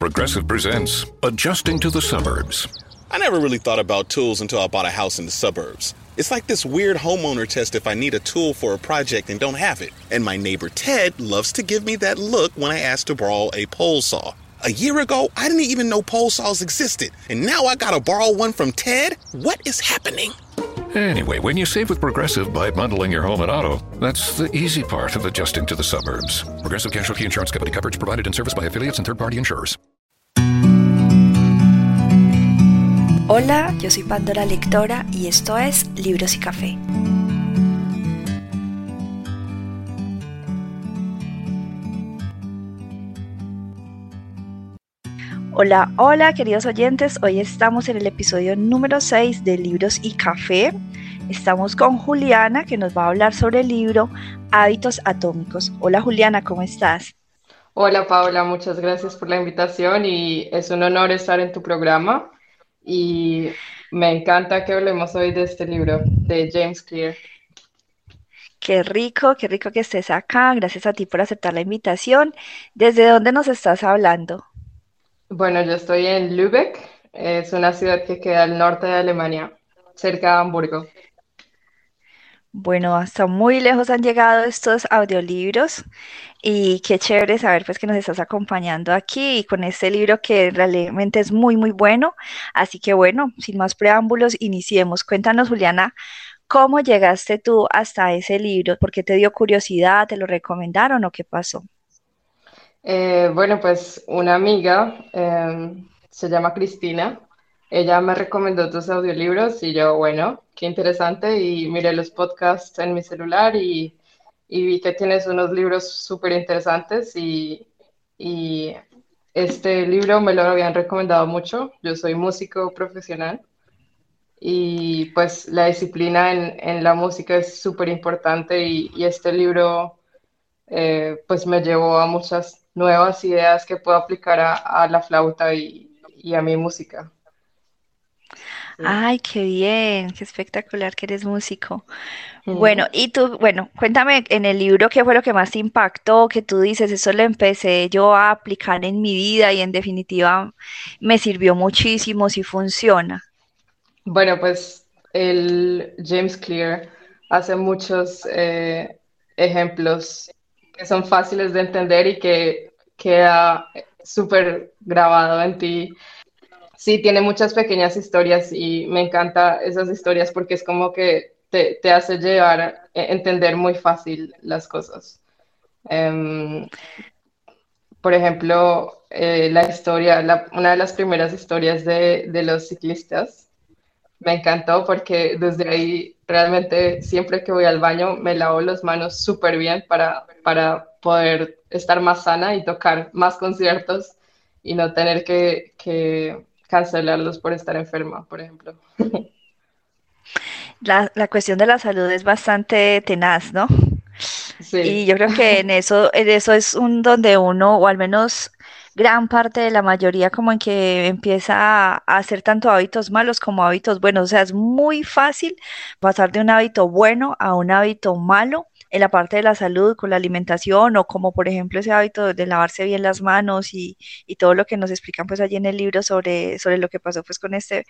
Progressive presents Adjusting to the Suburbs. I never really thought about tools until I bought a house in the suburbs. It's like this weird homeowner test if I need a tool for a project and don't have it. And my neighbor Ted loves to give me that look when I ask to borrow a pole saw. A year ago, I didn't even know pole saws existed. And now I gotta borrow one from Ted? What is happening? Anyway, when you save with Progressive by bundling your home and auto, that's the easy part of adjusting to the suburbs. Progressive Casualty Insurance Company coverage provided and serviced by affiliates and third party insurers. Hola, yo soy Pandora Lectora y esto es Libros y Café. Hola, hola queridos oyentes, hoy estamos en el episodio número 6 de Libros y Café. Estamos con Juliana que nos va a hablar sobre el libro Hábitos Atómicos. Hola Juliana, ¿cómo estás? Hola Paula, muchas gracias por la invitación y es un honor estar en tu programa y me encanta que hablemos hoy de este libro de James Clear. Qué rico, qué rico que estés acá. Gracias a ti por aceptar la invitación. ¿Desde dónde nos estás hablando? Bueno, yo estoy en Lübeck, es una ciudad que queda al norte de Alemania, cerca de Hamburgo. Bueno, hasta muy lejos han llegado estos audiolibros y qué chévere saber pues que nos estás acompañando aquí y con este libro que realmente es muy muy bueno. Así que bueno, sin más preámbulos, iniciemos. Cuéntanos, Juliana, ¿cómo llegaste tú hasta ese libro? ¿Por qué te dio curiosidad? ¿Te lo recomendaron o qué pasó? Eh, bueno, pues una amiga em, se llama Cristina. Ella me recomendó tus audiolibros y yo, bueno, qué interesante. Y miré los podcasts en mi celular y, vi que tienes unos libros súper interesantes y, este libro me lo habían recomendado mucho. Yo soy músico profesional y pues la disciplina en, la música es súper importante y, este libro eh, pues me llevó a muchas nuevas ideas que puedo aplicar a, la flauta y, a mi música. Ay, qué bien, qué espectacular que eres músico. Bueno, y tú, bueno, cuéntame en el libro qué fue lo que más te impactó, que tú dices, eso lo empecé yo a aplicar en mi vida y en definitiva me sirvió muchísimo si funciona. Bueno, pues el James Clear hace muchos eh, ejemplos que son fáciles de entender y que queda súper grabado en ti. Sí, tiene muchas pequeñas historias y me encanta esas historias porque es como que te, te hace llevar a entender muy fácil las cosas. Em, por ejemplo, eh, la historia, una de las primeras historias de, de los ciclistas, me encantó porque desde ahí realmente siempre que voy al baño me lavo las manos súper bien para, para poder estar más sana y tocar más conciertos y no tener que, cancelarlos por estar enferma, por ejemplo. La, cuestión de la salud es bastante tenaz, ¿no? Sí. Y yo creo que en eso, en eso es un donde uno, o al menos gran parte de la mayoría, como en que empieza a, hacer tanto hábitos malos como hábitos buenos. O sea, es muy fácil pasar de un hábito bueno a un hábito malo en la parte de la salud, con la alimentación o como por ejemplo ese hábito de lavarse bien las manos y, todo lo que nos explican pues allí en el libro sobre, sobre lo que pasó pues con este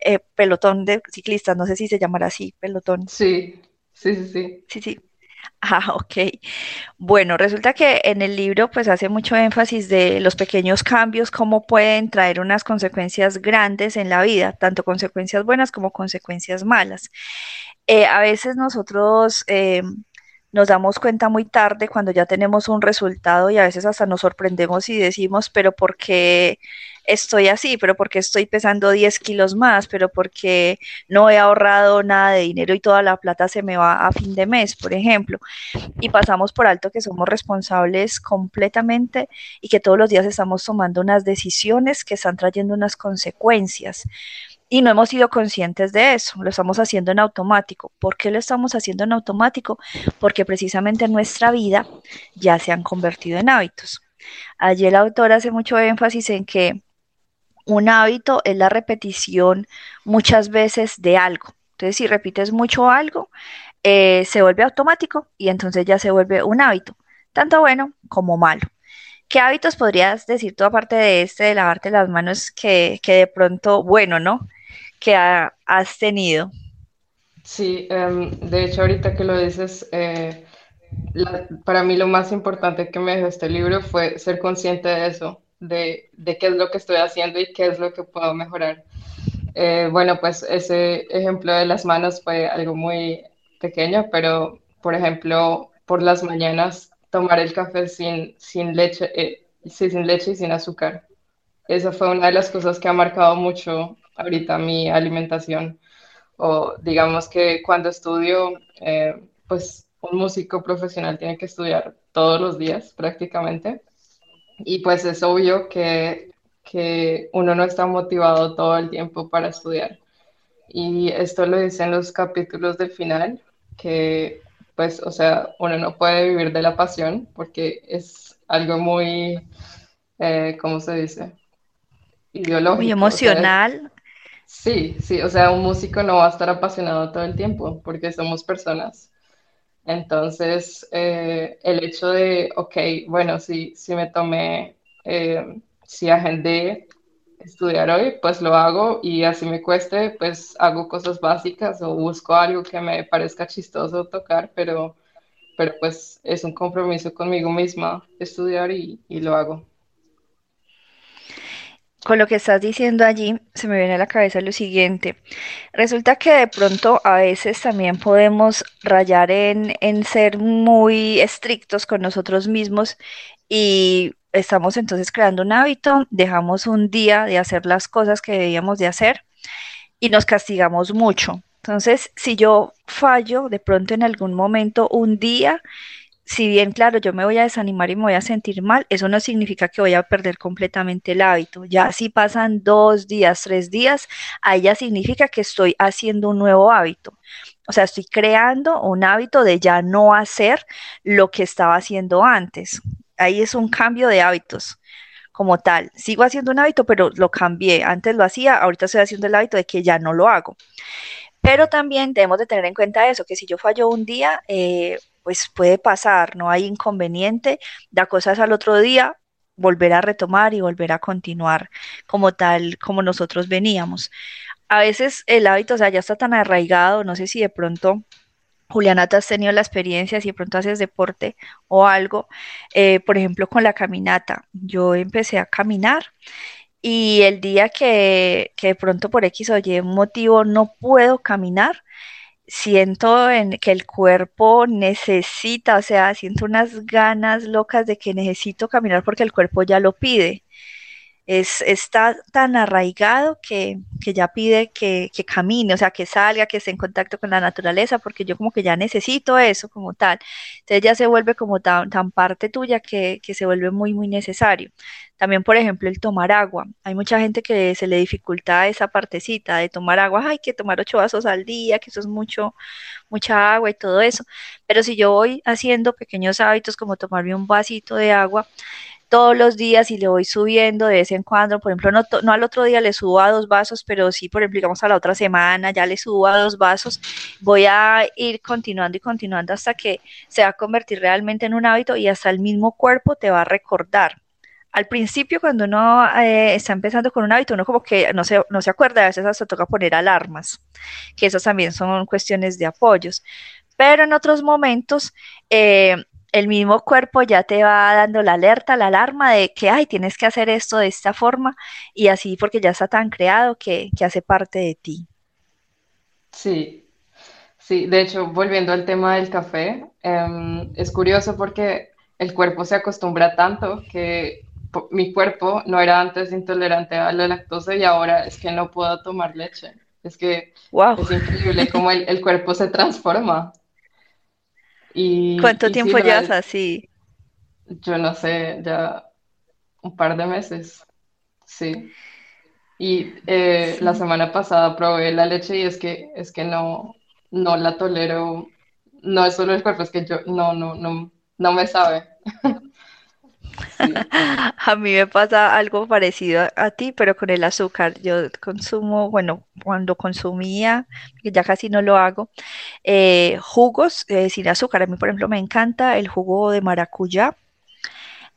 eh, pelotón de ciclistas, no sé si se llamará así, pelotón. Sí, sí, sí, sí. Sí, sí. Ah, ok. Bueno, resulta que en el libro pues hace mucho énfasis de los pequeños cambios, cómo pueden traer unas consecuencias grandes en la vida, tanto consecuencias buenas como consecuencias malas. Eh, a veces nosotros eh, nos damos cuenta muy tarde cuando ya tenemos un resultado y a veces hasta nos sorprendemos y decimos, pero ¿por qué estoy así? ¿Pero por qué estoy pesando 10 kilos más? ¿Pero porque no he ahorrado nada de dinero y toda la plata se me va a fin de mes, por ejemplo? Y pasamos por alto que somos responsables completamente y que todos los días estamos tomando unas decisiones que están trayendo unas consecuencias y no hemos sido conscientes de eso, lo estamos haciendo en automático. ¿Por qué lo estamos haciendo en automático? Porque precisamente en nuestra vida ya se han convertido en hábitos. Allí el autor hace mucho énfasis en que un hábito es la repetición muchas veces de algo. Entonces, si repites mucho algo, eh, se vuelve automático y entonces ya se vuelve un hábito, tanto bueno como malo. ¿Qué hábitos podrías decir tú aparte de este, de lavarte las manos, que, que de pronto, bueno, ¿no? Que has tenido. Sí, em, de hecho ahorita que lo dices, eh, para mí lo más importante que me dejó este libro fue ser consciente de eso, de, de, qué es lo que estoy haciendo y qué es lo que puedo mejorar. Eh, bueno, pues ese ejemplo de las manos fue algo muy pequeño, pero por ejemplo, por las mañanas tomar el café sin, sin leche, eh, sin leche y sin azúcar. Esa fue una de las cosas que ha marcado mucho ahorita mi alimentación. O digamos que cuando estudio, eh, pues un músico profesional tiene que estudiar todos los días prácticamente. Y pues es obvio que, que uno no está motivado todo el tiempo para estudiar. Y esto lo dicen los capítulos del final, que pues, o sea, uno no puede vivir de la pasión porque es algo muy, eh, ¿cómo se dice? Ideológico. Muy emocional. sí, sí, o sea, un músico no va a estar apasionado todo el tiempo porque somos personas. Entonces, eh, el hecho de, ok, bueno, si, si me tomé, eh, si agendé estudiar hoy, pues lo hago y así me cueste, pues hago cosas básicas o busco algo que me parezca chistoso tocar, pero, pero pues es un compromiso conmigo misma estudiar y, y lo hago. Con lo que estás diciendo allí, se me viene a la cabeza lo siguiente. Resulta que de pronto a veces también podemos rayar en, en ser muy estrictos con nosotros mismos y estamos entonces creando un hábito, dejamos un día de hacer las cosas que debíamos de hacer y nos castigamos mucho. Entonces, si yo fallo de pronto en algún momento un día, si bien claro, yo me voy a desanimar y me voy a sentir mal, eso no significa que voy a perder completamente el hábito. Ya si pasan dos días, tres días, ahí ya significa que estoy haciendo un nuevo hábito. O sea, estoy creando un hábito de ya no hacer lo que estaba haciendo antes ahí es un cambio de hábitos como tal. Sigo haciendo un hábito, pero lo cambié. Antes lo hacía, ahorita estoy haciendo el hábito de que ya no lo hago. Pero también debemos de tener en cuenta eso, que si yo fallo un día, eh, pues puede pasar, no hay inconveniente, da cosas al otro día, volver a retomar y volver a continuar como tal, como nosotros veníamos. A veces el hábito, o sea, ya está tan arraigado, no sé si de pronto Juliana, ¿tú has tenido la experiencia, si de pronto haces deporte o algo, eh, por ejemplo, con la caminata? Yo empecé a caminar y el día que, que de pronto por X o Y motivo no puedo caminar, siento en, que el cuerpo necesita, o sea, siento unas ganas locas de que necesito caminar porque el cuerpo ya lo pide es, está tan arraigado que, ya pide que, camine, o sea, que salga, que esté en contacto con la naturaleza, porque yo como que ya necesito eso como tal. Entonces ya se vuelve como tan, tan parte tuya que, se vuelve muy, muy necesario. También, por ejemplo, el tomar agua. Hay mucha gente que se le dificulta esa partecita de tomar agua. Hay que tomar ocho vasos al día, que eso es mucho, mucha agua y todo eso. Pero si yo voy haciendo pequeños hábitos como tomarme un vasito de agua, todos los días y le voy subiendo de vez en cuando. Por ejemplo, no, no al otro día le subo a dos vasos, pero sí, por ejemplo, digamos a la otra semana ya le subo a dos vasos. Voy a ir continuando y continuando hasta que se va a convertir realmente en un hábito y hasta el mismo cuerpo te va a recordar. Al principio, cuando uno eh, está empezando con un hábito, uno como que no se, no se acuerda, a veces hasta toca poner alarmas, que esas también son cuestiones de apoyos. Pero en otros momentos, eh, el mismo cuerpo ya te va dando la alerta, la alarma de que, ay, tienes que hacer esto de esta forma y así porque ya está tan creado que, hace parte de ti. Sí, sí, de hecho, volviendo al tema del café, em, es curioso porque el cuerpo se acostumbra tanto que mi cuerpo no era antes intolerante a la lactosa y ahora es que no puedo tomar leche. Es que es increíble cómo el, el cuerpo se transforma. ¿Cuánto tiempo llevas así? Yo no sé, ya un par de meses, sí. Y eh, la semana pasada probé la leche y es que, es que no, no la tolero. No es solo el cuerpo, es que yo no, no, no, no me sabe. A mí me pasa algo parecido a, ti, pero con el azúcar. Yo consumo, bueno, cuando consumía, ya casi no lo hago, eh, jugos eh, sin azúcar. A mí, por ejemplo, me encanta el jugo de maracuyá.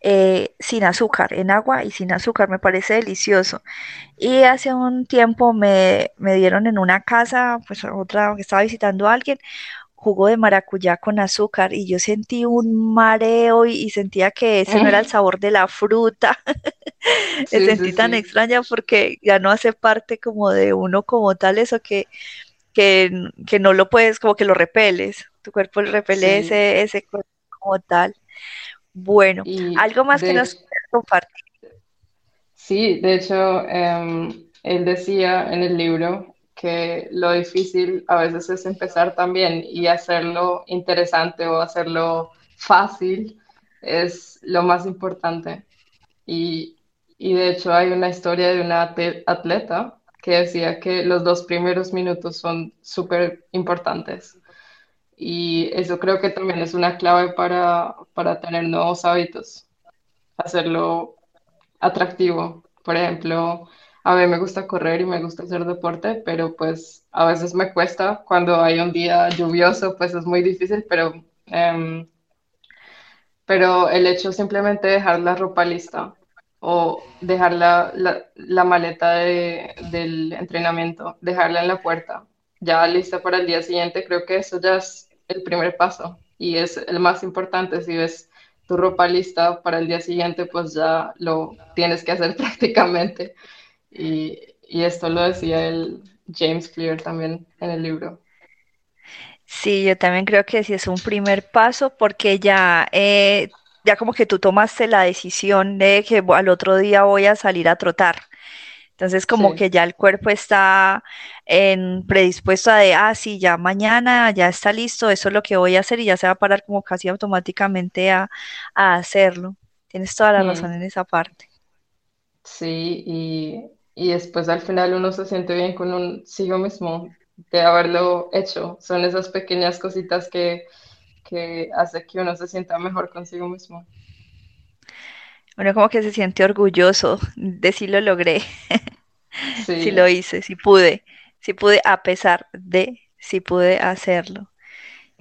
eh, sin azúcar, en agua y sin azúcar, me parece delicioso. Y hace un tiempo me, me dieron en una casa, pues otra que estaba visitando a alguien, jugo de maracuyá con azúcar y yo sentí un mareo y, sentía que ese no era el sabor de la fruta. me sentí tan extraña porque ya no hace parte como de uno como tal, eso que, que, no lo puedes, como que lo repeles, tu cuerpo repele ese, ese cuerpo como tal. Bueno, algo más que nos compartir. Sí, de hecho, em, él decía en el libro que lo difícil a veces es empezar también y hacerlo interesante o hacerlo fácil es lo más importante. Y, y de hecho hay una historia de una atleta que decía que los dos primeros minutos son súper importantes. Y eso creo que también es una clave para, para tener nuevos hábitos, hacerlo atractivo. Por ejemplo, a mí me gusta correr y me gusta hacer deporte, pero pues a veces me cuesta. Cuando hay un día lluvioso, pues es muy difícil, pero, em, pero el hecho simplemente de dejar la ropa lista o dejar la, la, maleta del entrenamiento, dejarla en la puerta, ya lista para el día siguiente, creo que eso ya es el primer paso y es el más importante. Si ves tu ropa lista para el día siguiente, pues ya lo tienes que hacer prácticamente. Y, esto lo decía el James Clear también en el libro. Sí, yo también creo que sí es un primer paso porque ya, eh, ya como que tú tomaste la decisión de que al otro día voy a salir a trotar. Entonces como que ya el cuerpo está en predispuesto a de, ah, sí, ya mañana ya está listo, eso es lo que voy a hacer y ya se va a parar como casi automáticamente a, hacerlo. Tienes toda la mm. razón en esa parte. Sí, y y después al final uno se siente bien con un sigo mismo de haberlo hecho. Son esas pequeñas cositas que, que hace que uno se sienta mejor consigo mismo. Uno como que se siente orgulloso de si lo logré, si lo hice, si pude, si pude a pesar de si pude hacerlo.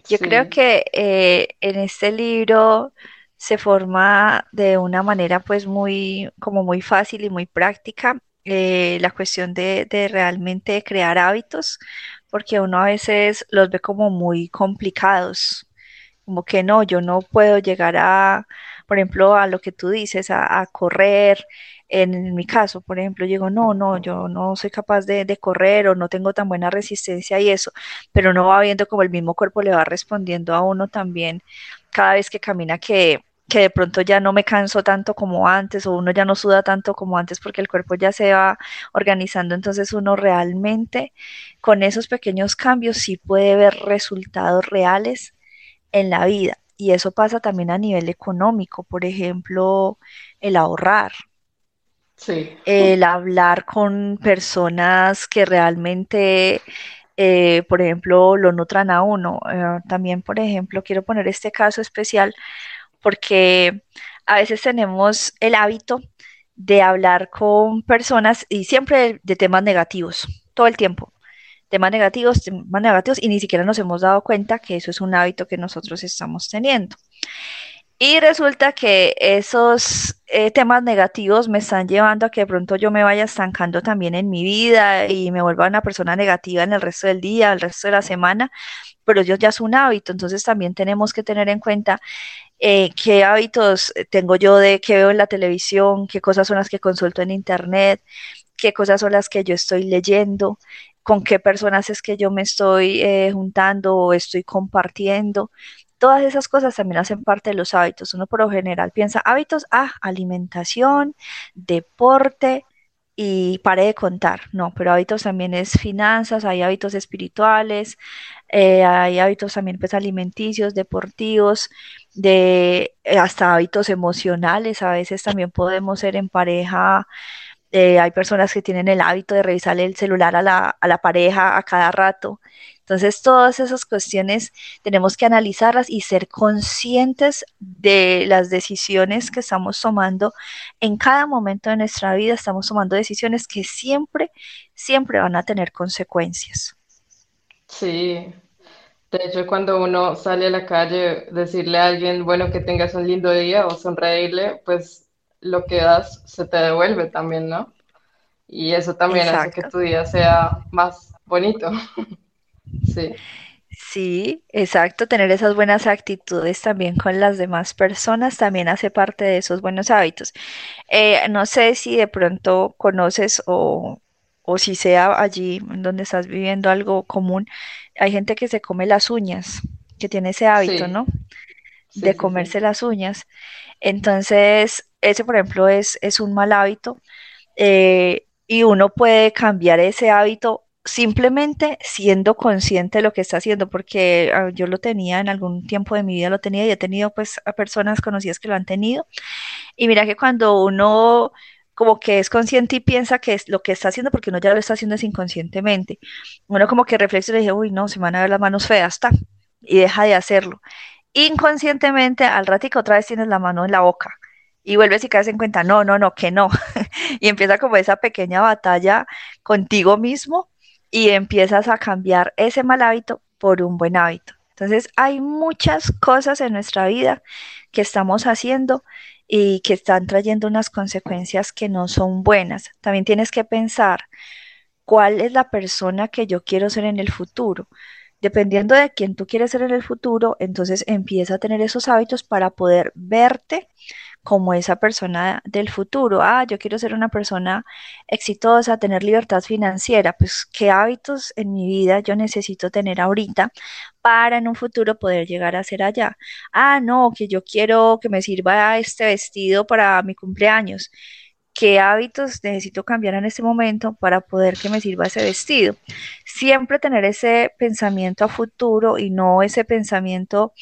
Yo creo que eh, en este libro se forma de una manera pues muy como muy fácil y muy práctica eh, la cuestión de, realmente crear hábitos, porque uno a veces los ve como muy complicados, como que no, yo no puedo llegar a, por ejemplo, a lo que tú dices, a, correr. En, mi caso, por ejemplo, digo, no, no, yo no soy capaz de, de, correr o no tengo tan buena resistencia y eso, pero no va viendo como el mismo cuerpo le va respondiendo a uno también cada vez que camina que que de pronto ya no me canso tanto como antes o uno ya no suda tanto como antes porque el cuerpo ya se va organizando, entonces uno realmente con esos pequeños cambios sí puede ver resultados reales en la vida. Y eso pasa también a nivel económico, por ejemplo, el ahorrar. El hablar con personas que realmente eh, por ejemplo, lo nutran a uno. Eh, también, por ejemplo, quiero poner este caso especial porque a veces tenemos el hábito de hablar con personas y siempre de temas negativos, todo el tiempo. Temas negativos, temas negativos, y ni siquiera nos hemos dado cuenta que eso es un hábito que nosotros estamos teniendo. Y resulta que esos eh, temas negativos me están llevando a que de pronto yo me vaya estancando también en mi vida y me vuelva una persona negativa en el resto del día, el resto de la semana, pero eso ya es un hábito, entonces también tenemos que tener en cuenta eh, qué hábitos tengo yo de qué veo en la televisión, qué cosas son las que consulto en internet, qué cosas son las que yo estoy leyendo, con qué personas es que yo me estoy eh, juntando o estoy compartiendo. Todas esas cosas también hacen parte de los hábitos. Uno por lo general piensa hábitos, ah, alimentación, deporte, y pare de contar, no, pero hábitos también es finanzas, hay hábitos espirituales, eh, hay hábitos también pues alimenticios, deportivos, de eh, hasta hábitos emocionales, a veces también podemos ser en pareja, eh, hay personas que tienen el hábito de revisar el celular a la, a la pareja a cada rato, entonces, todas esas cuestiones tenemos que analizarlas y ser conscientes de las decisiones que estamos tomando en cada momento de nuestra vida. Estamos tomando decisiones que siempre, siempre van a tener consecuencias. Sí, De hecho, cuando uno sale a la calle, decirle a alguien, bueno, que tengas un lindo día o sonreírle, pues lo que das se te devuelve también, ¿no? Y eso también hace que tu día sea más bonito. sí. Sí, exacto. Tener esas buenas actitudes también con las demás personas también hace parte de esos buenos hábitos. Eh, no sé si de pronto conoces o, o si sea allí donde estás viviendo algo común, hay gente que se come las uñas, que tiene ese hábito, ¿no? de comerse las uñas. Entonces, ese, por ejemplo, es, es un mal hábito eh, y uno puede cambiar ese hábito simplemente siendo consciente de lo que está haciendo, porque ah, yo lo tenía en algún tiempo de mi vida, lo tenía y he tenido pues a personas conocidas que lo han tenido. Y mira que cuando uno como que es consciente y piensa que es lo que está haciendo, porque uno ya lo está haciendo es inconscientemente. Uno como que reflexiona y dice, uy, no, se me van a ver las manos feas, está, y deja de hacerlo. Inconscientemente, al ratico otra vez tienes la mano en la boca y vuelves y caes en cuenta, no, no, no, que no. y empieza como esa pequeña batalla contigo mismo y empiezas a cambiar ese mal hábito por un buen hábito. Entonces hay muchas cosas en nuestra vida que estamos haciendo y que están trayendo unas consecuencias que no son buenas. También tienes que pensar cuál es la persona que yo quiero ser en el futuro. Dependiendo de quién tú quieres ser en el futuro, entonces empieza a tener esos hábitos para poder verte como esa persona del futuro. Ah, yo quiero ser una persona exitosa, tener libertad financiera. Pues, ¿qué hábitos en mi vida yo necesito tener ahorita para en un futuro poder llegar a ser allá? Ah, no, que yo quiero que me sirva este vestido para mi cumpleaños qué hábitos necesito cambiar en este momento para poder que me sirva ese vestido. Siempre tener ese pensamiento a futuro y no ese pensamiento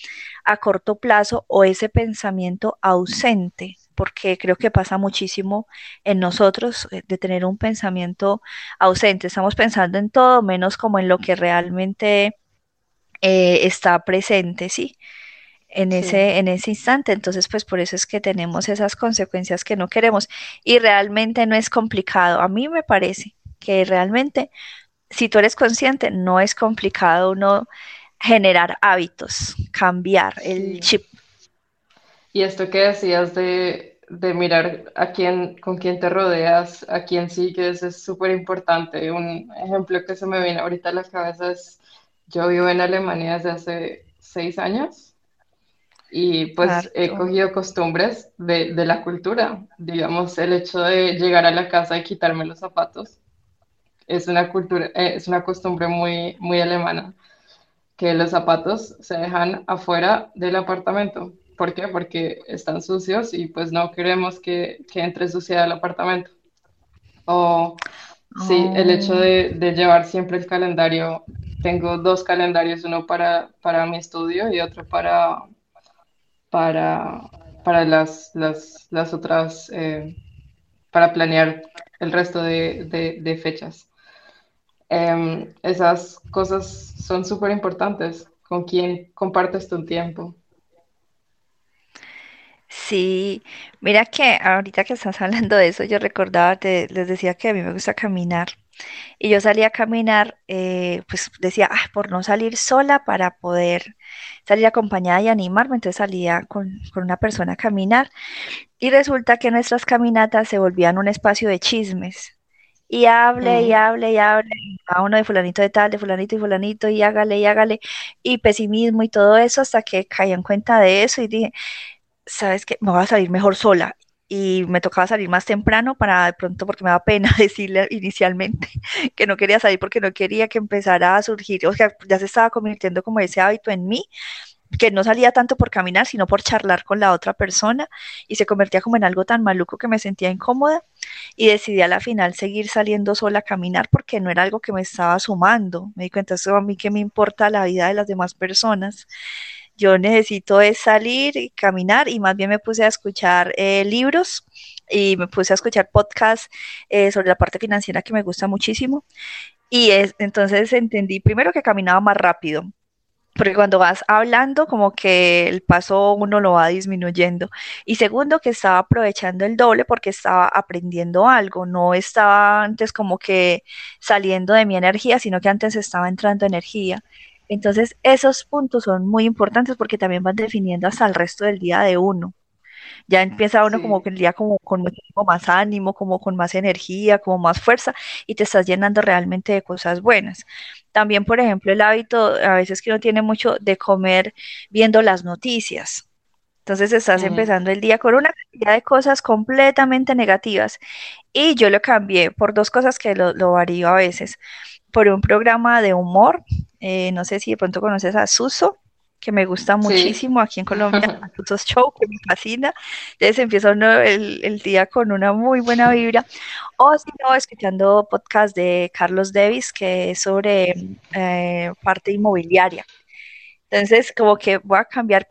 a corto plazo o ese pensamiento ausente, porque creo que pasa muchísimo en nosotros eh, de tener un pensamiento ausente. Estamos pensando en todo menos como en lo que realmente eh, está presente, ¿sí? En ese, en ese instante. Entonces, pues por eso es que tenemos esas consecuencias que no queremos. Y realmente no es complicado. A mí me parece que realmente, si tú eres consciente, no es complicado uno generar hábitos, cambiar el chip. Y esto que decías de, de mirar a quién, con quién te rodeas, a quién sigues, es súper importante. Un ejemplo que se me viene ahorita a la cabeza es, yo vivo en Alemania desde hace seis años y pues he cogido costumbres de, de, la cultura. Digamos, el hecho de llegar a la casa y quitarme los zapatos es una cultura, eh, es una costumbre muy, muy alemana, que los zapatos se dejan afuera del apartamento. ¿Por qué? Porque están sucios y pues no queremos que, que entre suciedad al apartamento. O sí, el hecho de, de, llevar siempre el calendario. Tengo dos calendarios, uno para, para mi estudio y otro para, para, para las, las, las otras, eh, para planear el resto de, de, fechas. Em, esas cosas son súper importantes. ¿Con quién compartes tu tiempo? Sí, mira que ahorita que estás hablando de eso, yo recordaba, te, les decía que a mí me gusta caminar y yo salía a caminar, eh, pues decía, ah, por no salir sola para poder salir acompañada y animarme, entonces salía con, una persona a caminar y resulta que nuestras caminatas se volvían un espacio de chismes. Y hable, y hable, y hable, a uno de fulanito de tal, de fulanito y fulanito, y hágale, y hágale, y pesimismo y todo eso, hasta que caí en cuenta de eso y dije, ¿sabes qué? Me voy a salir mejor sola y me tocaba salir más temprano para de pronto, porque me da pena decirle inicialmente que no quería salir porque no quería que empezara a surgir, o sea, ya se estaba convirtiendo como ese hábito en mí, que no salía tanto por caminar, sino por charlar con la otra persona y se convertía como en algo tan maluco que me sentía incómoda y decidí a la final seguir saliendo sola a caminar porque no era algo que me estaba sumando. Me di cuenta, eso a mí que me importa la vida de las demás personas yo necesito es salir y caminar y más bien me puse a escuchar eh, libros y me puse a escuchar podcasts eh, sobre la parte financiera que me gusta muchísimo. Y es, entonces entendí primero que caminaba más rápido, porque cuando vas hablando como que el paso uno lo va disminuyendo. Y segundo, que estaba aprovechando el doble porque estaba aprendiendo algo, no estaba antes como que saliendo de mi energía, sino que antes estaba entrando energía. Entonces, esos puntos son muy importantes porque también van definiendo hasta el resto del día de uno. Ya empieza uno como que el día como con muchísimo más ánimo, como con más energía, como más fuerza y te estás llenando realmente de cosas buenas. También, por ejemplo, el hábito a veces que uno tiene mucho de comer viendo las noticias. Entonces estás empezando el día con una cantidad de cosas completamente negativas. Y yo lo cambié por dos cosas que lo, lo varío a veces. Por un programa de humor, eh, no sé si de pronto conoces a Suso, que me gusta muchísimo aquí en Colombia, Suso's Show, que me fascina. Entonces empieza uno el, día con una muy buena vibra. O si no, escuchando podcast de Carlos Davis, que es sobre eh, parte inmobiliaria. Entonces, como que voy a cambiar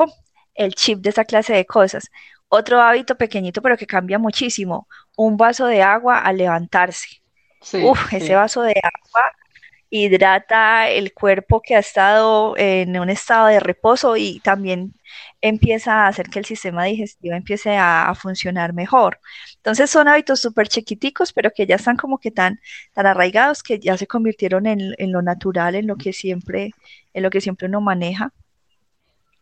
el chip de esa clase de cosas. Otro hábito pequeñito, pero que cambia muchísimo, un vaso de agua al levantarse. Uf, ese vaso de agua hidrata el cuerpo que ha estado en un estado de reposo y también empieza a hacer que el sistema digestivo empiece a, funcionar mejor. Entonces son hábitos súper chiquiticos, pero que ya están como que tan, tan arraigados que ya se convirtieron en, lo natural, en lo que siempre, en lo que siempre uno maneja.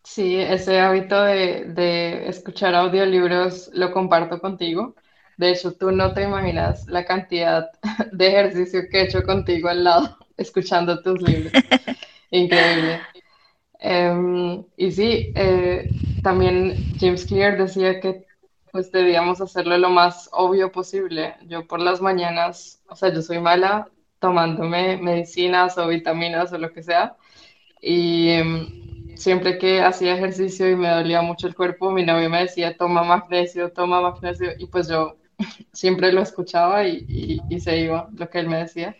Sí, ese hábito de, de escuchar audiolibros lo comparto contigo. De hecho, tú no te imaginas la cantidad de ejercicio que he hecho contigo al lado escuchando tus libros. Increíble. Em, y sí, eh, también James Clear decía que pues debíamos hacerlo lo más obvio posible. Yo por las mañanas, o sea, yo soy mala tomándome medicinas o vitaminas o lo que sea. Y em, siempre que hacía ejercicio y me dolía mucho el cuerpo, mi novio me decía, toma magnesio, toma magnesio. Y pues yo siempre lo escuchaba y, y se iba lo que él me decía.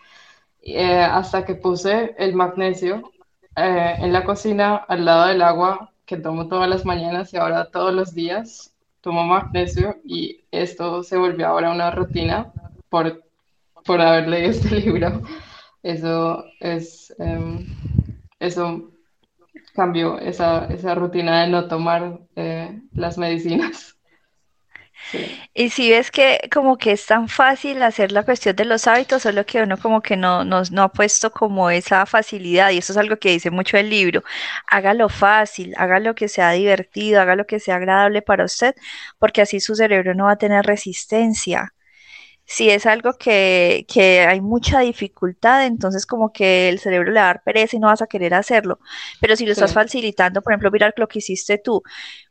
Eh, hasta que puse el magnesio eh, en la cocina al lado del agua que tomo todas las mañanas y ahora todos los días tomo magnesio y esto se volvió ahora una rutina por, por haber leído este libro. Eso es, em, eso cambió esa, esa, rutina de no tomar eh, las medicinas. Y si ves que como que es tan fácil hacer la cuestión de los hábitos, solo que uno como que no, no, no ha puesto como esa facilidad, y eso es algo que dice mucho el libro, hágalo fácil, hágalo que sea divertido, hágalo que sea agradable para usted, porque así su cerebro no va a tener resistencia si es algo que, que, hay mucha dificultad, entonces como que el cerebro le va a dar pereza y no vas a querer hacerlo. Pero si lo estás facilitando, por ejemplo, mirar lo que hiciste tú,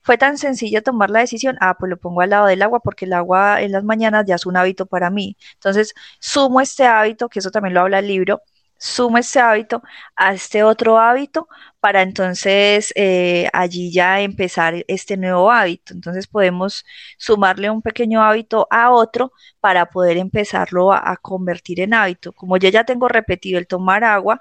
fue tan sencillo tomar la decisión, ah, pues lo pongo al lado del agua porque el agua en las mañanas ya es un hábito para mí. Entonces, sumo este hábito, que eso también lo habla el libro, sumo este hábito a este otro hábito para entonces eh, allí ya empezar este nuevo hábito. Entonces podemos sumarle un pequeño hábito a otro para poder empezarlo a, convertir en hábito. Como yo ya tengo repetido el tomar agua,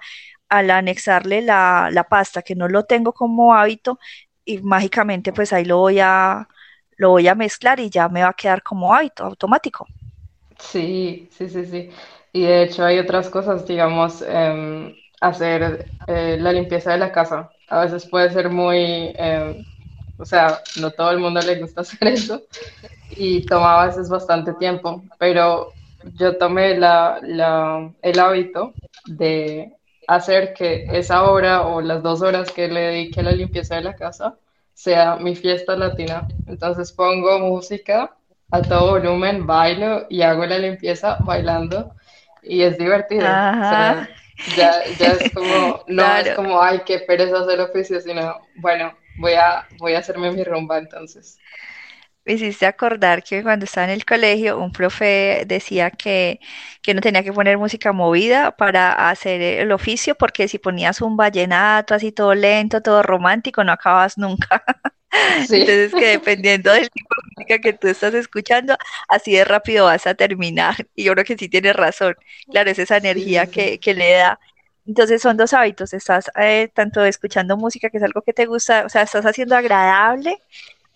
al anexarle la, la, pasta que no lo tengo como hábito y mágicamente pues ahí lo voy a lo voy a mezclar y ya me va a quedar como hábito automático. Sí, sí, sí, sí. Y de hecho hay otras cosas, digamos, em, hacer eh, la limpieza de la casa. A veces puede ser muy, em, o sea, no todo el mundo le gusta hacer eso y toma a veces bastante tiempo, pero yo tomé la, la, el hábito de hacer que esa hora o las dos horas que le dedique a la limpieza de la casa sea mi fiesta latina. Entonces pongo música a todo volumen, bailo y hago la limpieza bailando y es divertido. ya, ya es como, no es como, ay, qué pereza hacer oficio, sino, bueno, voy a, voy a hacerme mi rumba entonces. Me hiciste acordar que cuando estaba en el colegio, un profe decía que, que no tenía que poner música movida para hacer el oficio, porque si ponías un vallenato así todo lento, todo romántico, no acabas nunca. Entonces que dependiendo del tipo de música que tú estás escuchando, así de rápido vas a terminar. Y yo creo que sí tienes razón. Claro, es esa energía Que, que, le da. Entonces son dos hábitos. Estás eh, tanto escuchando música, que es algo que te gusta, o sea, estás haciendo agradable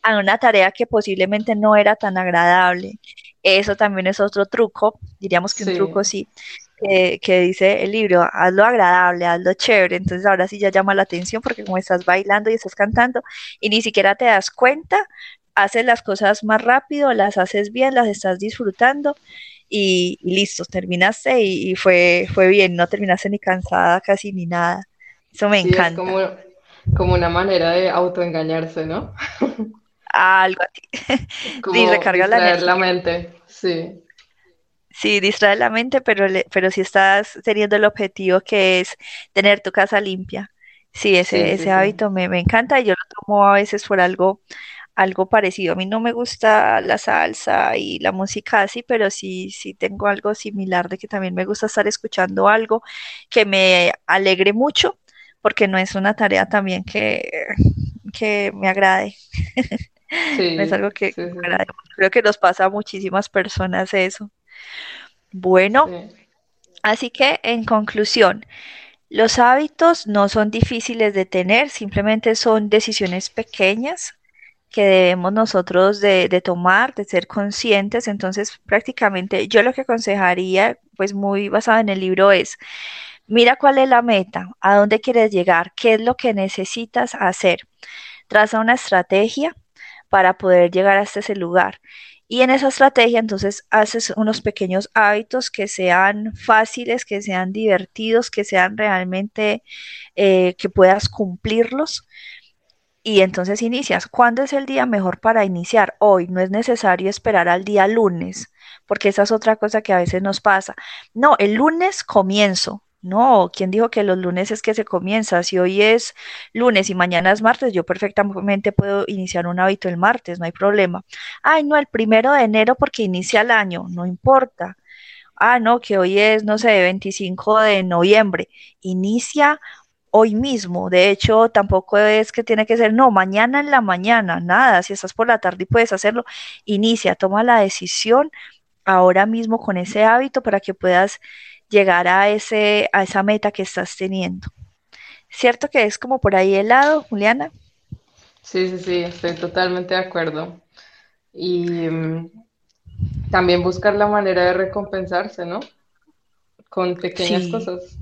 a una tarea que posiblemente no era tan agradable. Eso también es otro truco, diríamos que un truco sí, que, dice el libro, hazlo agradable, hazlo chévere, entonces ahora sí ya llama la atención porque como estás bailando y estás cantando y ni siquiera te das cuenta, haces las cosas más rápido, las haces bien, las estás disfrutando y, listo, terminaste y, fue, fue bien, no terminaste ni cansada casi ni nada. Eso me encanta. Es como, como una manera de autoengañarse, ¿no? Algo así. Como recarga la, la mente, sí. Sí, distrae la mente, pero, pero si estás teniendo el objetivo que es tener tu casa limpia. Sí, ese, ese hábito me, me, encanta y yo lo tomo a veces por algo, algo parecido. A mí no me gusta la salsa y la música así, pero sí, sí tengo algo similar de que también me gusta estar escuchando algo que me alegre mucho, porque no es una tarea también que, que me agrade. no es algo que me agrade. Creo que nos pasa a muchísimas personas eso. Bueno, así que en conclusión, los hábitos no son difíciles de tener, simplemente son decisiones pequeñas que debemos nosotros de, tomar, de ser conscientes. Entonces, prácticamente yo lo que aconsejaría, pues muy basado en el libro, es, mira cuál es la meta, a dónde quieres llegar, qué es lo que necesitas hacer. Traza una estrategia para poder llegar hasta ese lugar. Y en esa estrategia entonces haces unos pequeños hábitos que sean fáciles, que sean divertidos, que sean realmente eh, que puedas cumplirlos. Y entonces inicias. ¿Cuándo es el día mejor para iniciar? Hoy. No es necesario esperar al día lunes, porque esa es otra cosa que a veces nos pasa. No, el lunes comienzo. No, ¿quién dijo que los lunes es que se comienza? Si hoy es lunes y mañana es martes, yo perfectamente puedo iniciar un hábito el martes, no hay problema. Ay, no, el primero de enero porque inicia el año, no importa. Ah, no, que hoy es, no sé, 25 de noviembre, inicia hoy mismo. De hecho, tampoco es que tiene que ser, no, mañana en la mañana, nada, si estás por la tarde y puedes hacerlo, inicia, toma la decisión ahora mismo con ese hábito para que puedas llegar a, ese, a esa meta que estás teniendo. ¿Cierto que es como por ahí el lado, Juliana? Sí, sí, sí, estoy totalmente de acuerdo. Y mm, también buscar la manera de recompensarse, ¿no? Con pequeñas cosas.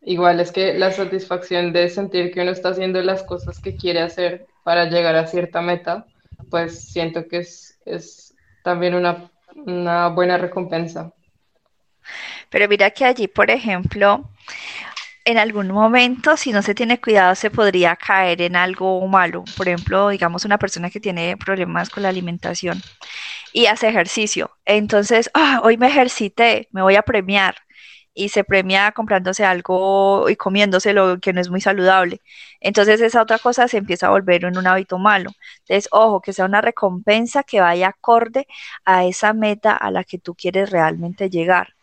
Igual es que la satisfacción de sentir que uno está haciendo las cosas que quiere hacer para llegar a cierta meta, pues siento que es, es también una, una buena recompensa. Pero mira que allí, por ejemplo, en algún momento, si no se tiene cuidado, se podría caer en algo malo. Por ejemplo, digamos una persona que tiene problemas con la alimentación y hace ejercicio. Entonces, ah, hoy me ejercité, me voy a premiar. Y se premia comprándose algo y comiéndose lo que no es muy saludable. Entonces esa otra cosa se empieza a volver en un hábito malo. Entonces, ojo, que sea una recompensa que vaya acorde a esa meta a la que tú quieres realmente llegar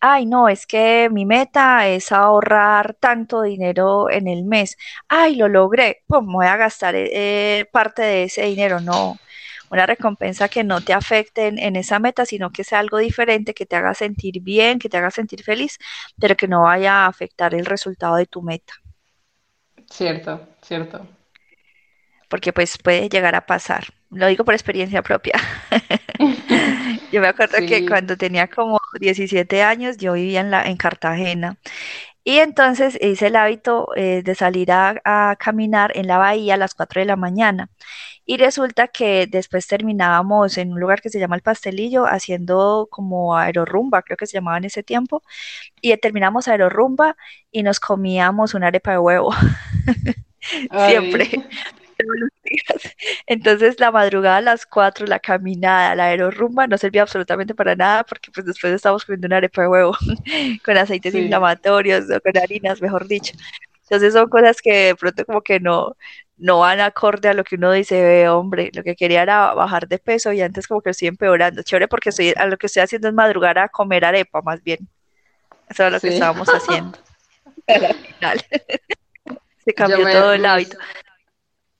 ay, no, es que mi meta es ahorrar tanto dinero en el mes. Ay, lo logré, pues voy a gastar eh, parte de ese dinero. No, una recompensa que no te afecte en, esa meta, sino que sea algo diferente, que te haga sentir bien, que te haga sentir feliz, pero que no vaya a afectar el resultado de tu meta. Cierto, cierto. Porque pues puede llegar a pasar. Lo digo por experiencia propia. Yo me acuerdo que cuando tenía como 17 años, yo vivía en, la, en Cartagena. Y entonces hice el hábito eh, de salir a, caminar en la bahía a las 4 de la mañana. Y resulta que después terminábamos en un lugar que se llama El Pastelillo, haciendo como aerorumba, creo que se llamaba en ese tiempo. Y terminamos aerorumba y nos comíamos una arepa de huevo. Siempre. Entonces la madrugada a las 4, la caminada, la aerorumba no servía absolutamente para nada porque pues después estábamos comiendo una arepa de huevo con aceites inflamatorios o con harinas, mejor dicho. Entonces son cosas que de pronto como que no, no van acorde a lo que uno dice, ve, hombre, lo que quería era bajar de peso y antes como que estoy empeorando. Chévere porque estoy, a lo que estoy haciendo es madrugar a comer arepa más bien. Eso es lo que estábamos haciendo. Al final. Se cambió todo el hábito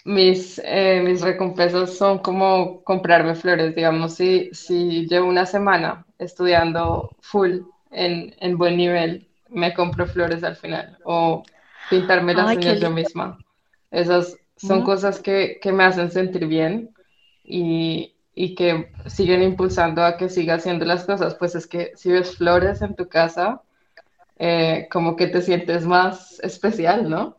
mis, eh, mis recompensas son como comprarme flores, digamos, si, si llevo una semana estudiando full en, en buen nivel, me compro flores al final o pintarme las uñas yo misma. Esas son cosas que, que, me hacen sentir bien y, y, que siguen impulsando a que siga haciendo las cosas. Pues es que si ves flores en tu casa, eh, como que te sientes más especial, ¿no?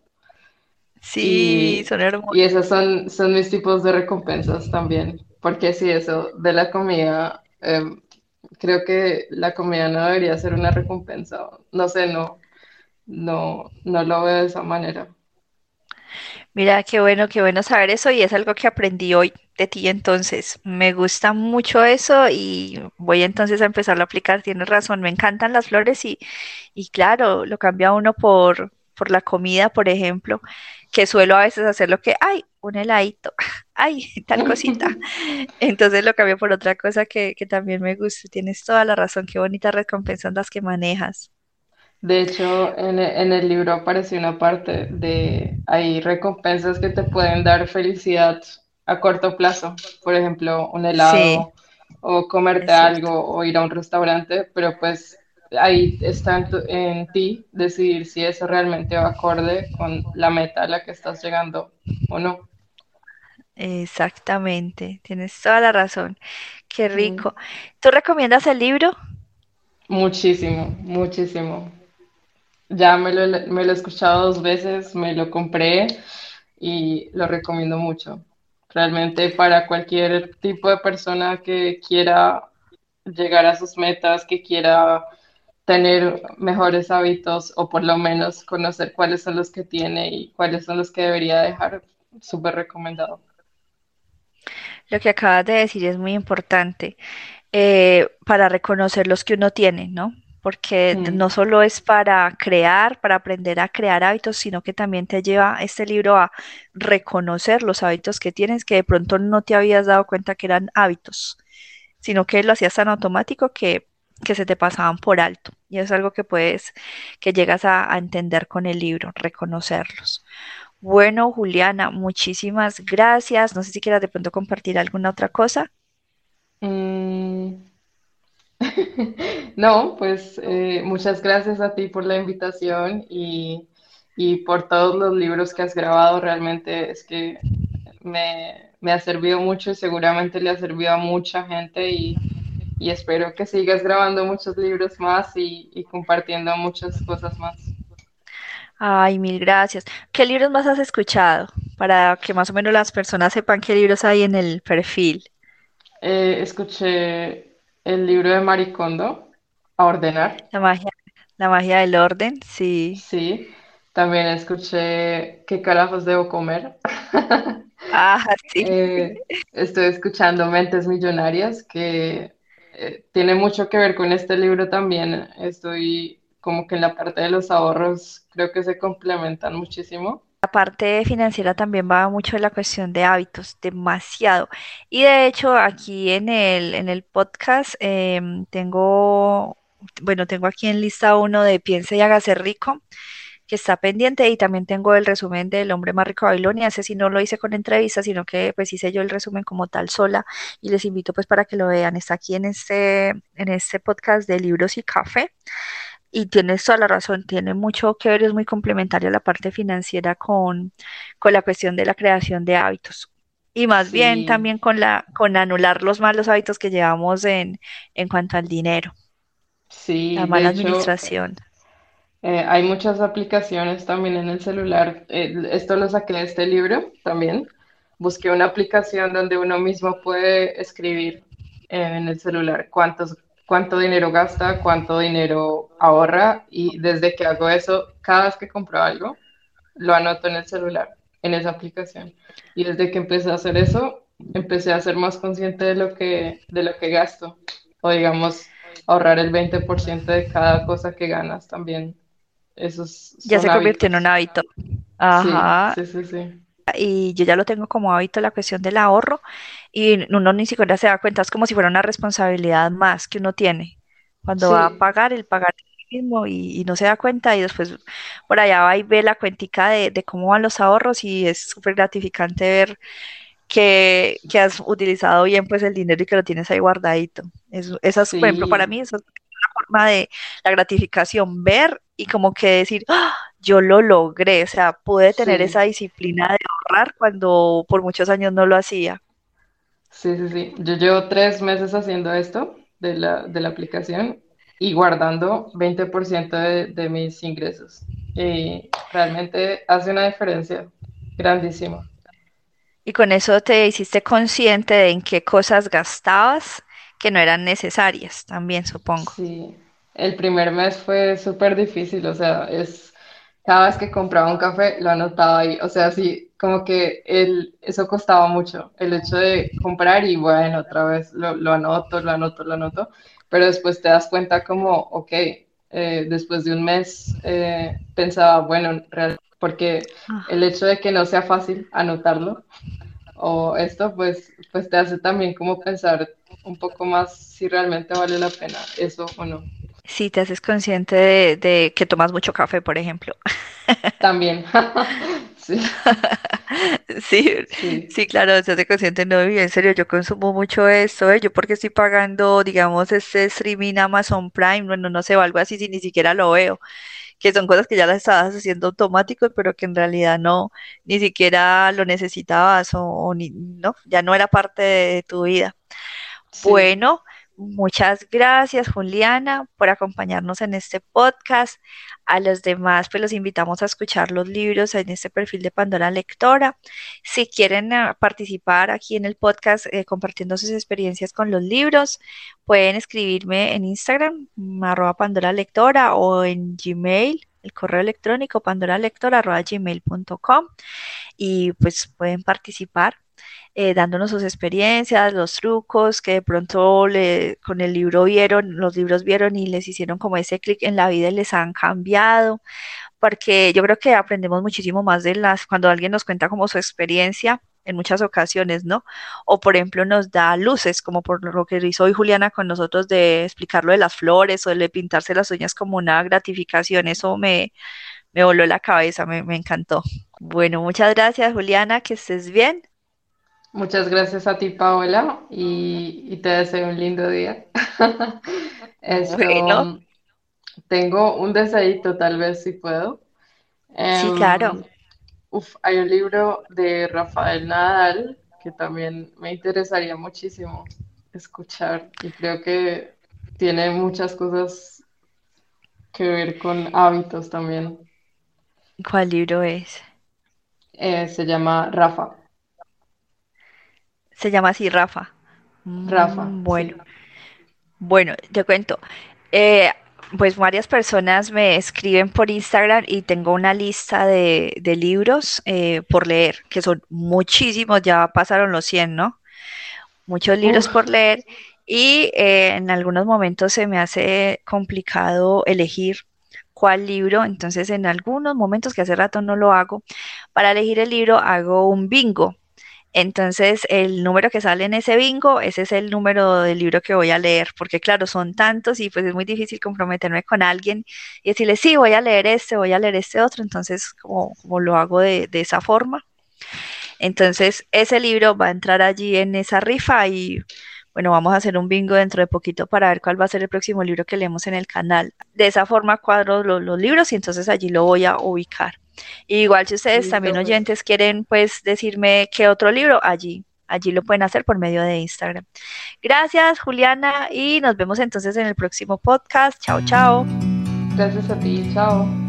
Sí, son hermosos. Y esos son, son mis tipos de recompensas también, porque sí, eso de la comida, em, creo que la comida no debería ser una recompensa, no sé, no, no, no lo veo de esa manera. Mira, qué bueno, qué bueno saber eso y es algo que aprendí hoy de ti entonces. Me gusta mucho eso y voy entonces a empezarlo a aplicar. Tienes razón, me encantan las flores y, y claro, lo cambia uno por, por la comida, por ejemplo, que suelo a veces hacer lo que, ay, un heladito, ay, tal cosita. Entonces lo cambio por otra cosa que, que también me gusta. Tienes toda la razón, qué bonitas recompensas las que manejas. De hecho, en, e- en el libro aparece una parte de, hay recompensas que te pueden dar felicidad a corto plazo, por ejemplo, un Sí, helado o comerte algo o ir a un restaurante, pero pues ahí está en, tu- en ti decidir si eso realmente va acorde con la meta a la que estás llegando o no. Exactamente, tienes toda la razón. Qué Mm, rico. ¿Tú recomiendas el libro? Muchísimo, muchísimo. Ya me lo, me lo he escuchado dos veces, me lo compré y lo recomiendo mucho. Realmente para cualquier tipo de persona que quiera llegar a sus metas, que quiera tener mejores hábitos o por lo menos conocer cuáles son los que tiene y cuáles son los que debería dejar, súper recomendado. Lo que acabas de decir es muy importante eh, para reconocer los que uno tiene, ¿no? Porque Mm, no solo es para crear, para aprender a crear hábitos, sino que también te lleva este libro a reconocer los hábitos que tienes que de pronto no te habías dado cuenta que eran hábitos, sino que lo hacías tan automático que, que se te pasaban por alto. Y es algo que puedes, que llegas a, entender con el libro, reconocerlos. Bueno, Juliana, muchísimas gracias. No sé si quieras de pronto compartir alguna otra cosa. mm, No, pues eh, muchas gracias a ti por la invitación y, y por todos los libros que has grabado. Realmente es que me, me ha servido mucho y seguramente le ha servido a mucha gente y, y espero que sigas grabando muchos libros más y, y compartiendo muchas cosas más. Ay, mil gracias. ¿Qué libros más has escuchado? Para que más o menos las personas sepan qué libros hay en el perfil. Eh, escuché el libro de Maricondo, A Ordenar. La magia, la magia del orden, sí. Sí, también escuché ¿Qué carajos debo comer? Ah, sí. Eh, estoy escuchando Mentes Millonarias, que eh, tiene mucho que ver con este libro también. Estoy como que en la parte de los ahorros, creo que se complementan muchísimo. La parte financiera también va mucho en la cuestión de hábitos, demasiado. Y de hecho, aquí en el, en el podcast em, tengo, bueno, tengo aquí en lista uno de Piense y hágase rico que está pendiente y también tengo el resumen del hombre más rico de Babilonia, ese sí no lo hice con entrevista, sino que pues hice yo el resumen como tal sola y les invito pues para que lo vean, está aquí en este, en este podcast de libros y café y tienes toda la razón, tiene mucho que ver, es muy complementaria la parte financiera con, con la cuestión de la creación de hábitos. Y más bien también con la, con anular los malos hábitos que llevamos en, en cuanto al dinero, la sí, mala hecho, administración. Eh, hay muchas aplicaciones también en el celular. Eh, esto lo saqué de este libro también. Busqué una aplicación donde uno mismo puede escribir en el celular cuántos, cuánto dinero gasta, cuánto dinero ahorra y desde que hago eso, cada vez que compro algo, lo anoto en el celular, en esa aplicación. Y desde que empecé a hacer eso, empecé a ser más consciente de lo que, de lo que gasto. O digamos, ahorrar el 20% de cada cosa que ganas también. Esos Ya se convirtió en un hábito. Ajá, sí, sí, sí. y yo ya lo tengo como hábito la cuestión del ahorro y uno ni siquiera se da cuenta, es como si fuera una responsabilidad más que uno tiene cuando va a pagar, el pagar mismo y, y no se da cuenta y después por allá va y ve la cuentica de, de cómo van los ahorros y es súper gratificante ver que, que has utilizado bien pues el dinero y que lo tienes ahí guardadito. Es, por ejemplo, para mí eso es una forma de la gratificación, ver y como que decir, "Ah, yo lo logré, o sea, pude tener esa disciplina de ahorrar cuando por muchos años no lo hacía. sí, sí, sí. Yo llevo tres meses haciendo esto de la, de la aplicación y guardando 20% de, de mis ingresos. Y realmente hace una diferencia grandísima. Y con eso te hiciste consciente de en qué cosas gastabas que no eran necesarias, también supongo. Sí, el primer mes fue súper difícil, o sea, es, cada vez que compraba un café lo anotaba ahí. O sea, sí, como que el, eso costaba mucho, el hecho de comprar y bueno, otra vez lo, lo anoto, lo anoto, lo anoto, pero después te das cuenta como, ok, eh, después de un mes eh, pensaba, bueno, porque ah. el hecho de que no sea fácil anotarlo o esto, pues, pues te hace también como pensar un poco más si realmente vale la pena eso o no. Sí, te haces consciente de, que tomas mucho café, por ejemplo. También. sí. sí. sí, claro, te hace consciente, no, y en serio, yo consumo mucho eso, ¿eh? yo porque estoy pagando, digamos, este streaming Amazon Prime, bueno, no sé, o algo así, si ni siquiera lo veo, que son cosas que ya las estabas haciendo automáticos, pero que en realidad no, ni siquiera lo necesitabas o, ni, no, ya no era parte de tu vida. Bueno, Muchas gracias, Juliana, por acompañarnos en este podcast. A los demás, pues los invitamos a escuchar los libros en este perfil de Pandora Lectora. Si quieren eh, participar aquí en el podcast eh, compartiendo sus experiencias con los libros, pueden escribirme en Instagram, arroba Pandora Lectora, o en Gmail, el correo electrónico pandoralectora.gmail.com y pues pueden participar eh, dándonos sus experiencias, los trucos que de pronto le, con el libro vieron, los libros vieron y les hicieron como ese clic en la vida y les han cambiado, porque yo creo que aprendemos muchísimo más de las, cuando alguien nos cuenta como su experiencia en muchas ocasiones, ¿no? O por ejemplo nos da luces, como por lo que hizo hoy Juliana con nosotros de explicar lo de las flores o de pintarse las uñas como una gratificación, eso me, me voló la cabeza, me, me encantó. Bueno, muchas gracias Juliana, que estés bien. Muchas gracias a ti, Paola, y, te deseo un lindo día. Tengo un deseito, tal vez, si puedo. sí, claro. Em, hay un libro de Rafael Nadal que también me interesaría muchísimo escuchar y creo que tiene muchas cosas que ver con hábitos también. ¿Cuál libro es? Eh, se llama Rafa. Se llama así Rafa. Rafa. Mm, bueno, bueno, te cuento. Eh, pues varias personas me escriben por Instagram y tengo una lista de, libros eh, por leer, que son muchísimos, ya pasaron los 100, ¿no? Muchos libros por leer y eh, en algunos momentos se me hace complicado elegir cuál libro, entonces en algunos momentos que hace rato no lo hago, para elegir el libro hago un bingo. Entonces, el número que sale en ese bingo, ese es el número del libro que voy a leer, porque claro, son tantos y pues es muy difícil comprometerme con alguien y decirle, sí, voy a leer este, voy a leer este otro, entonces, como, lo hago de, esa forma. Entonces, ese libro va a entrar allí en esa rifa y bueno, vamos a hacer un bingo dentro de poquito para ver cuál va a ser el próximo libro que leemos en el canal. De esa forma cuadro los libros y entonces allí lo voy a ubicar igual si ustedes también pues. oyentes quieren pues decirme qué otro libro, allí, allí lo pueden hacer por medio de Instagram. Gracias Juliana y nos vemos entonces en el próximo podcast. Chao, chao. Gracias a ti, chao.